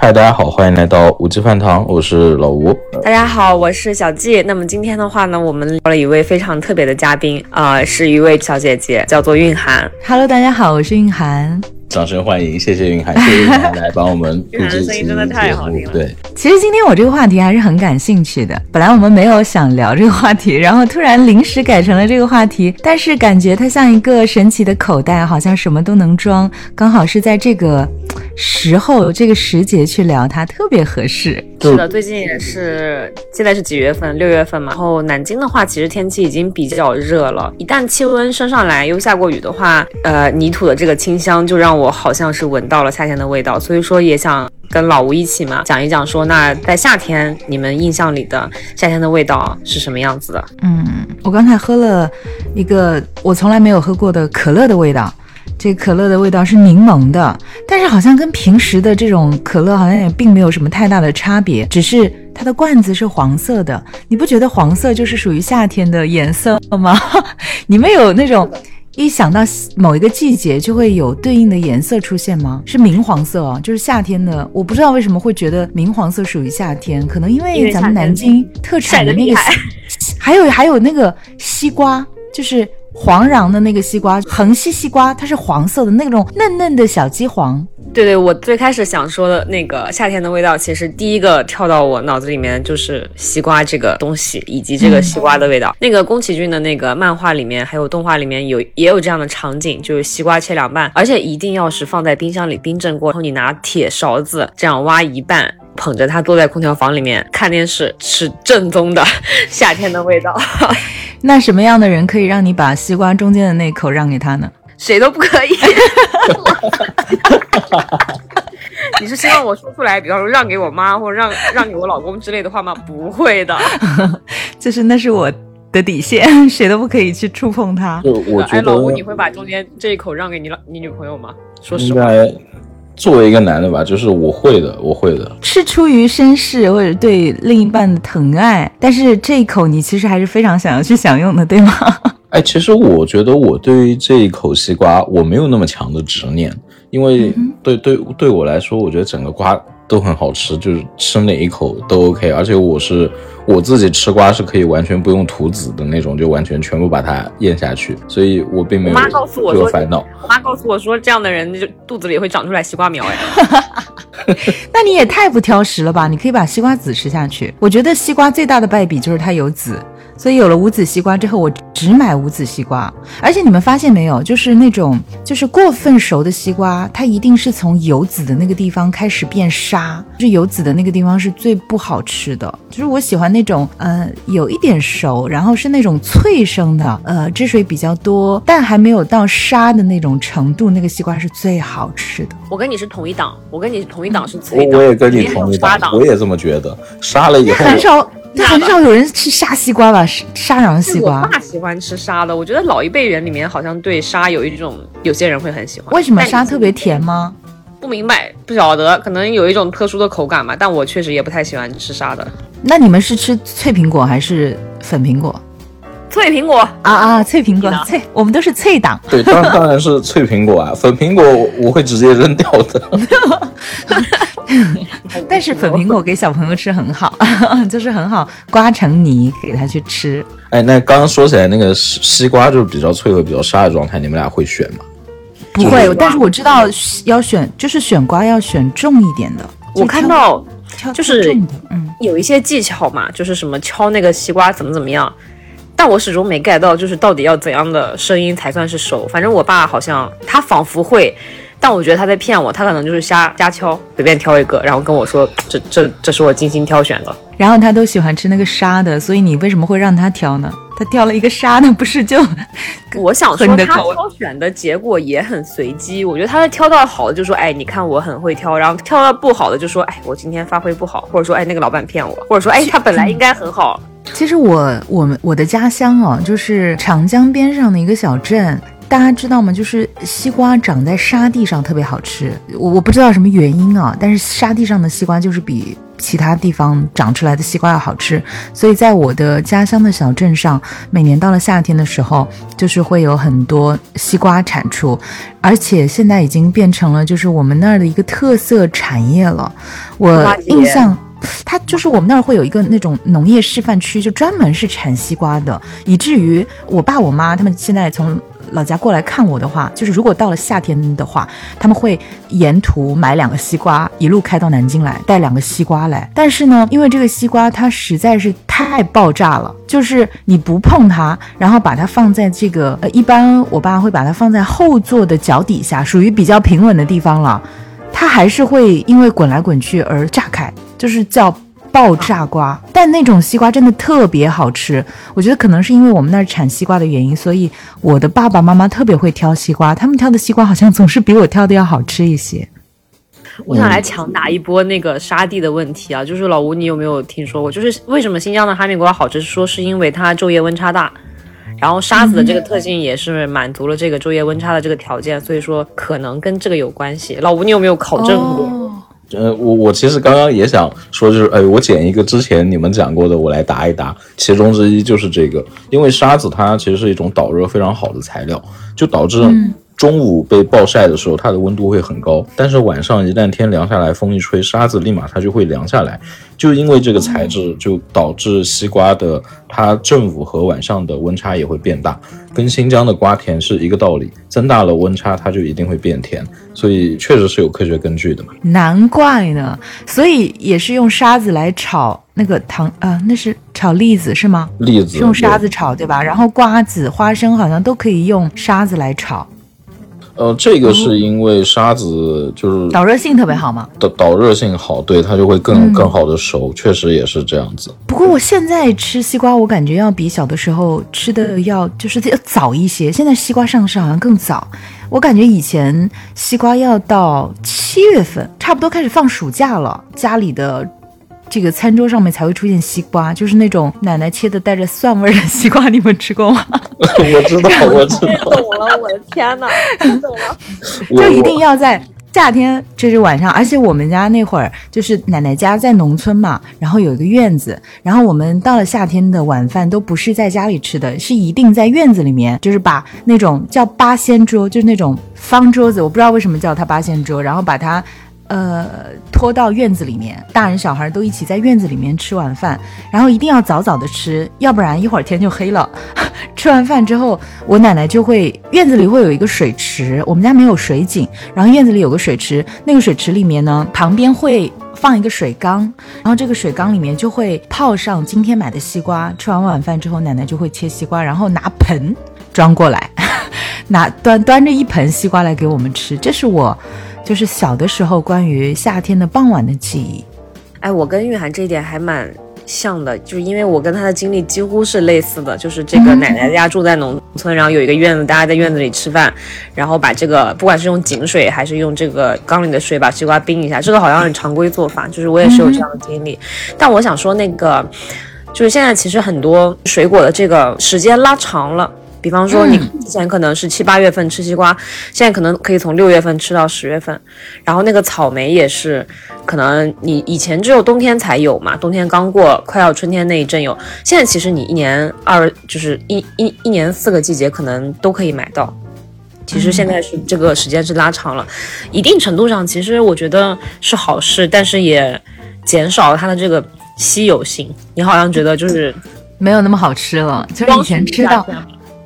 嗨，大家好，欢迎来到五鸡饭堂，我是老吴。大家好，我是小季。那么今天的话呢，我们聊了一位非常特别的嘉宾，啊，是一位小姐姐，叫做韵涵。Hello，大家好，我是韵涵。掌声欢迎，谢谢云涵，谢谢云涵来帮我们录 制声音真的太好听了。对，其实今天我这个话题还是很感兴趣的。本来我们没有想聊这个话题，然后突然临时改成了这个话题，但是感觉它像一个神奇的口袋，好像什么都能装，刚好是在这个时候、这个时节去聊它，特别合适。是的，最近也是，现在是几月份？六月份嘛。然后南京的话，其实天气已经比较热了，一旦气温升上来，又下过雨的话，呃，泥土的这个清香就让我好像是闻到了夏天的味道，所以说也想跟老吴一起嘛，讲一讲说，那在夏天你们印象里的夏天的味道是什么样子的？嗯，我刚才喝了一个我从来没有喝过的可乐的味道，这可乐的味道是柠檬的，但是好像跟平时的这种可乐好像也并没有什么太大的差别，只是它的罐子是黄色的，你不觉得黄色就是属于夏天的颜色吗？你们有那种？一想到某一个季节，就会有对应的颜色出现吗？是明黄色哦，就是夏天的。我不知道为什么会觉得明黄色属于夏天，可能因为咱们南京特产的那个，还有还有那个西瓜，就是。黄瓤的那个西瓜，横溪西瓜，它是黄色的那种嫩嫩的小鸡黄。对对，我最开始想说的那个夏天的味道，其实第一个跳到我脑子里面就是西瓜这个东西，以及这个西瓜的味道。那个宫崎骏的那个漫画里面，还有动画里面有也有这样的场景，就是西瓜切两半，而且一定要是放在冰箱里冰镇过，然后你拿铁勺子这样挖一半。捧着它坐在空调房里面看电视，是正宗的夏天的味道。那什么样的人可以让你把西瓜中间的那口让给他呢？谁都不可以。你是希望我说出来，比方说让给我妈，或者让让给我老公之类的话吗？不会的，就是那是我的底线，谁都不可以去触碰它。就我觉得，老吴，你会把中间这一口让给你老你女朋友吗？说实话。作为一个男的吧，就是我会的，我会的，是出于绅士或者对另一半的疼爱，但是这一口你其实还是非常想要去享用的，对吗？哎，其实我觉得我对于这一口西瓜，我没有那么强的执念，因为对对对我来说，我觉得整个瓜。都很好吃，就是吃哪一口都 OK，而且我是我自己吃瓜是可以完全不用吐籽的那种，就完全全部把它咽下去，所以我并没有这个烦恼。我妈告诉我说，这样的人就肚子里会长出来西瓜苗呀。那你也太不挑食了吧？你可以把西瓜籽吃下去。我觉得西瓜最大的败笔就是它有籽。所以有了无籽西瓜之后，我只买无籽西瓜。而且你们发现没有，就是那种就是过分熟的西瓜，它一定是从有籽的那个地方开始变沙，就是有籽的那个地方是最不好吃的。就是我喜欢那种呃有一点熟，然后是那种脆生的，呃汁水比较多，但还没有到沙的那种程度，那个西瓜是最好吃的。我跟你是同一档，我跟你同一档是脆档，我也跟你同一档，我也这么觉得。沙了以后很少。很少有人吃沙西瓜吧？沙瓤西瓜。我爸喜欢吃沙的。我觉得老一辈人里面好像对沙有一种，有些人会很喜欢。为什么沙特别甜吗？不明白，不晓得，可能有一种特殊的口感吧。但我确实也不太喜欢吃沙的。那你们是吃脆苹果还是粉苹果？脆苹果啊啊！脆苹果，脆，我们都是脆党。对，当然当然是脆苹果啊，粉苹果我会直接扔掉的。但是粉苹果给小朋友吃很好，就是很好刮成泥给他去吃。哎，那刚刚说起来那个西西瓜就是比较脆和比较沙的状态，你们俩会选吗？不会，但是我知道要选，就是选瓜要选重一点的。我看到就是嗯，有一些技巧嘛，就是什么敲那个西瓜怎么怎么样。但我始终没 get 到，就是到底要怎样的声音才算是熟？反正我爸好像他仿佛会，但我觉得他在骗我，他可能就是瞎瞎敲，随便挑一个，然后跟我说这这这是我精心挑选的。然后他都喜欢吃那个沙的，所以你为什么会让他挑呢？他挑了一个沙的，不是就？我想说他挑选的结果也很随机。我觉得他挑到好的就说，哎，你看我很会挑；然后挑到不好的就说，哎，我今天发挥不好，或者说，哎，那个老板骗我，或者说，哎，他本来应该很好。其实我我们我的家乡哦，就是长江边上的一个小镇，大家知道吗？就是西瓜长在沙地上特别好吃，我我不知道什么原因啊，但是沙地上的西瓜就是比其他地方长出来的西瓜要好吃。所以在我的家乡的小镇上，每年到了夏天的时候，就是会有很多西瓜产出，而且现在已经变成了就是我们那儿的一个特色产业了。我印象。它就是我们那儿会有一个那种农业示范区，就专门是产西瓜的，以至于我爸我妈他们现在从老家过来看我的话，就是如果到了夏天的话，他们会沿途买两个西瓜，一路开到南京来带两个西瓜来。但是呢，因为这个西瓜它实在是太爆炸了，就是你不碰它，然后把它放在这个呃，一般我爸会把它放在后座的脚底下，属于比较平稳的地方了，它还是会因为滚来滚去而炸开。就是叫爆炸瓜，但那种西瓜真的特别好吃。我觉得可能是因为我们那儿产西瓜的原因，所以我的爸爸妈妈特别会挑西瓜，他们挑的西瓜好像总是比我挑的要好吃一些。我想来强打一波那个沙地的问题啊，就是老吴，你有没有听说过？就是为什么新疆的哈密瓜好吃？说是因为它昼夜温差大，然后沙子的这个特性也是满足了这个昼夜温差的这个条件，所以说可能跟这个有关系。老吴，你有没有考证过？呃，我我其实刚刚也想说，就是哎，我捡一个之前你们讲过的，我来答一答。其中之一就是这个，因为沙子它其实是一种导热非常好的材料，就导致中午被暴晒的时候，它的温度会很高，但是晚上一旦天凉下来，风一吹，沙子立马它就会凉下来。就因为这个材质，就导致西瓜的它正午和晚上的温差也会变大，跟新疆的瓜甜是一个道理。增大了温差，它就一定会变甜，所以确实是有科学根据的嘛。难怪呢，所以也是用沙子来炒那个糖啊，那是炒栗子是吗？栗子用沙子炒对吧？然后瓜子、花生好像都可以用沙子来炒。呃，这个是因为沙子就是导热性特别好吗？导导热性好，对它就会更更好的熟，确实也是这样子。不过我现在吃西瓜，我感觉要比小的时候吃的要就是要早一些。现在西瓜上市好像更早，我感觉以前西瓜要到七月份，差不多开始放暑假了，家里的。这个餐桌上面才会出现西瓜，就是那种奶奶切的带着蒜味的西瓜，你们吃过吗？我知道，我知道。懂了，我的天哪，懂了。就一定要在夏天，就是晚上，而且我们家那会儿就是奶奶家在农村嘛，然后有一个院子，然后我们到了夏天的晚饭都不是在家里吃的，是一定在院子里面，就是把那种叫八仙桌，就是那种方桌子，我不知道为什么叫它八仙桌，然后把它。呃，拖到院子里面，大人小孩都一起在院子里面吃晚饭，然后一定要早早的吃，要不然一会儿天就黑了。吃完饭之后，我奶奶就会院子里会有一个水池，我们家没有水井，然后院子里有个水池，那个水池里面呢，旁边会放一个水缸，然后这个水缸里面就会泡上今天买的西瓜。吃完晚饭之后，奶奶就会切西瓜，然后拿盆装过来，拿端端着一盆西瓜来给我们吃。这是我。就是小的时候关于夏天的傍晚的记忆，哎，我跟玉涵这一点还蛮像的，就是因为我跟她的经历几乎是类似的，就是这个奶奶家住在农村，然后有一个院子，大家在院子里吃饭，然后把这个不管是用井水还是用这个缸里的水把西瓜冰一下，这个好像很常规做法，就是我也是有这样的经历。但我想说那个，就是现在其实很多水果的这个时间拉长了。比方说，你之前可能是七八月份吃西瓜，现在可能可以从六月份吃到十月份。然后那个草莓也是，可能你以前只有冬天才有嘛，冬天刚过，快要春天那一阵有。现在其实你一年二就是一一一年四个季节可能都可以买到。其实现在是这个时间是拉长了，一定程度上其实我觉得是好事，但是也减少了它的这个稀有性。你好像觉得就是没有那么好吃了，就是以前吃到。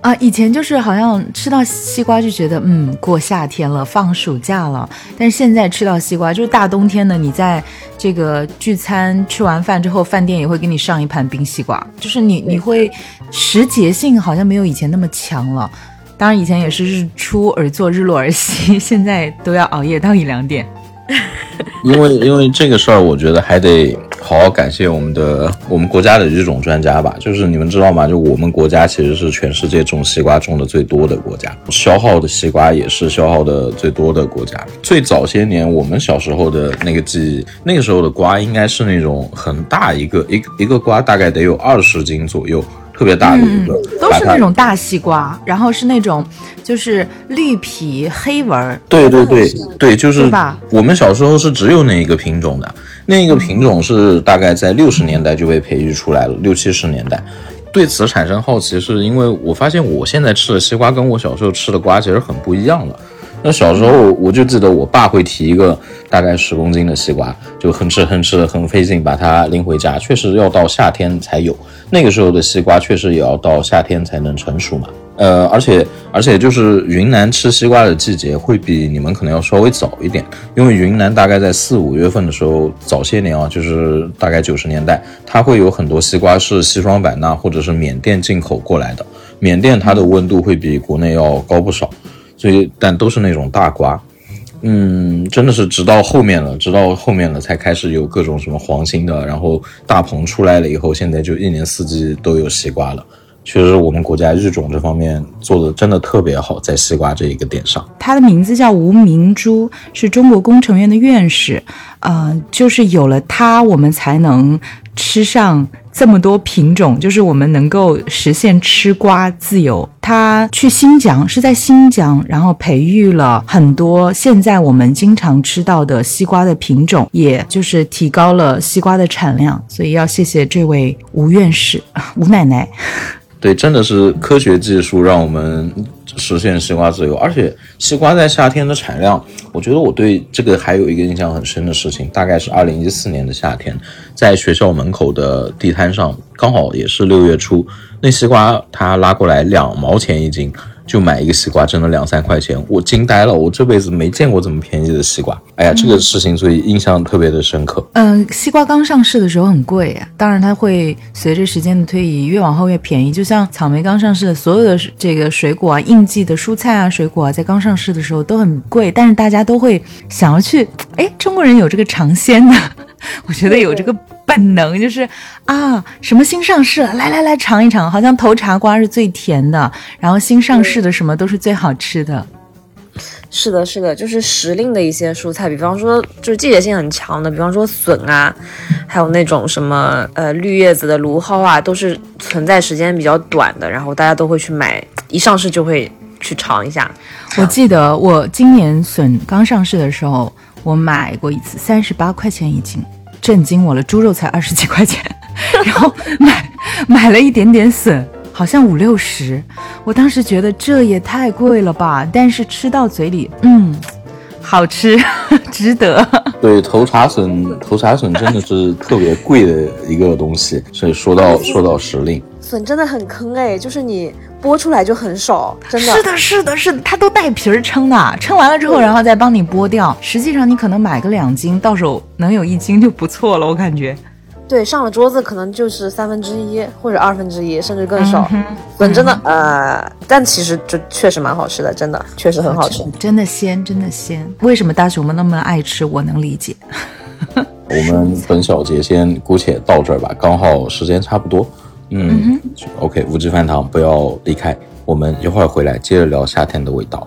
啊，以前就是好像吃到西瓜就觉得，嗯，过夏天了，放暑假了。但是现在吃到西瓜，就是大冬天的，你在这个聚餐吃完饭之后，饭店也会给你上一盘冰西瓜，就是你你会时节性好像没有以前那么强了。当然以前也是日出而作，日落而息，现在都要熬夜到一两点。因为因为这个事儿，我觉得还得好好感谢我们的我们国家的育种专家吧。就是你们知道吗？就我们国家其实是全世界种西瓜种的最多的国家，消耗的西瓜也是消耗的最多的国家。最早些年，我们小时候的那个记忆，那个时候的瓜应该是那种很大一个，一一个瓜大概得有二十斤左右。特别大的一个，都是那种大西瓜，然后是那种就是绿皮黑纹儿。对对对对，就是我们小时候是只有那一个品种的，那一个品种是大概在六十年代就被培育出来了，六七十年代。对此产生好奇，是因为我发现我现在吃的西瓜跟我小时候吃的瓜其实很不一样了。那小时候我就记得我爸会提一个大概十公斤的西瓜，就哼哧哼哧的很费劲把它拎回家，确实要到夏天才有。那个时候的西瓜确实也要到夏天才能成熟嘛。呃，而且而且就是云南吃西瓜的季节会比你们可能要稍微早一点，因为云南大概在四五月份的时候，早些年啊，就是大概九十年代，它会有很多西瓜是西双版纳或者是缅甸进口过来的，缅甸它的温度会比国内要高不少，所以但都是那种大瓜。嗯，真的是直到后面了，直到后面了才开始有各种什么黄心的，然后大棚出来了以后，现在就一年四季都有西瓜了。确实，我们国家育种这方面做的真的特别好，在西瓜这一个点上。他的名字叫吴明珠，是中国工程院的院士。呃，就是有了他，我们才能吃上这么多品种，就是我们能够实现吃瓜自由。他去新疆，是在新疆，然后培育了很多现在我们经常吃到的西瓜的品种，也就是提高了西瓜的产量。所以要谢谢这位吴院士、吴奶奶。对，真的是科学技术让我们实现西瓜自由，而且西瓜在夏天的产量，我觉得我对这个还有一个印象很深的事情，大概是二零一四年的夏天，在学校门口的地摊上，刚好也是六月初，那西瓜它拉过来两毛钱一斤。就买一个西瓜，真的两三块钱，我惊呆了，我这辈子没见过这么便宜的西瓜。哎呀，这个事情所以印象特别的深刻。嗯，西瓜刚上市的时候很贵呀，当然它会随着时间的推移，越往后越便宜。就像草莓刚上市的，所有的这个水果啊，应季的蔬菜啊、水果啊，在刚上市的时候都很贵，但是大家都会想要去，哎，中国人有这个尝鲜的，我觉得有这个本能，就是啊，什么新上市了，来来来尝一尝，好像头茶瓜是最甜的，然后新上市的什么都是最好吃的。是的，是的，就是时令的一些蔬菜，比方说就是季节性很强的，比方说笋啊，还有那种什么呃绿叶子的芦蒿啊，都是存在时间比较短的，然后大家都会去买，一上市就会去尝一下。我记得我今年笋刚上市的时候，我买过一次，三十八块钱一斤，震惊我了，猪肉才二十几 块钱，然后买买了一点点笋。好像五六十，我当时觉得这也太贵了吧，但是吃到嘴里，嗯，好吃，值得。对，头茶笋，头茶笋真的是特别贵的一个东西。所以说到 说到时令，笋真的很坑哎，就是你剥出来就很少，真的。是的，是的，是的，它都带皮儿称的，称完了之后，然后再帮你剥掉。实际上你可能买个两斤，到手能有一斤就不错了，我感觉。对，上了桌子可能就是三分之一或者二分之一，甚至更少。笋真的，呃，但其实就确实蛮好吃的，真的确实很好吃，真的鲜，真的鲜。为什么大熊们那么爱吃？我能理解。我们本小节先姑且到这儿吧，刚好时间差不多。嗯，OK，无知饭堂不要离开，我们一会儿回来接着聊夏天的味道。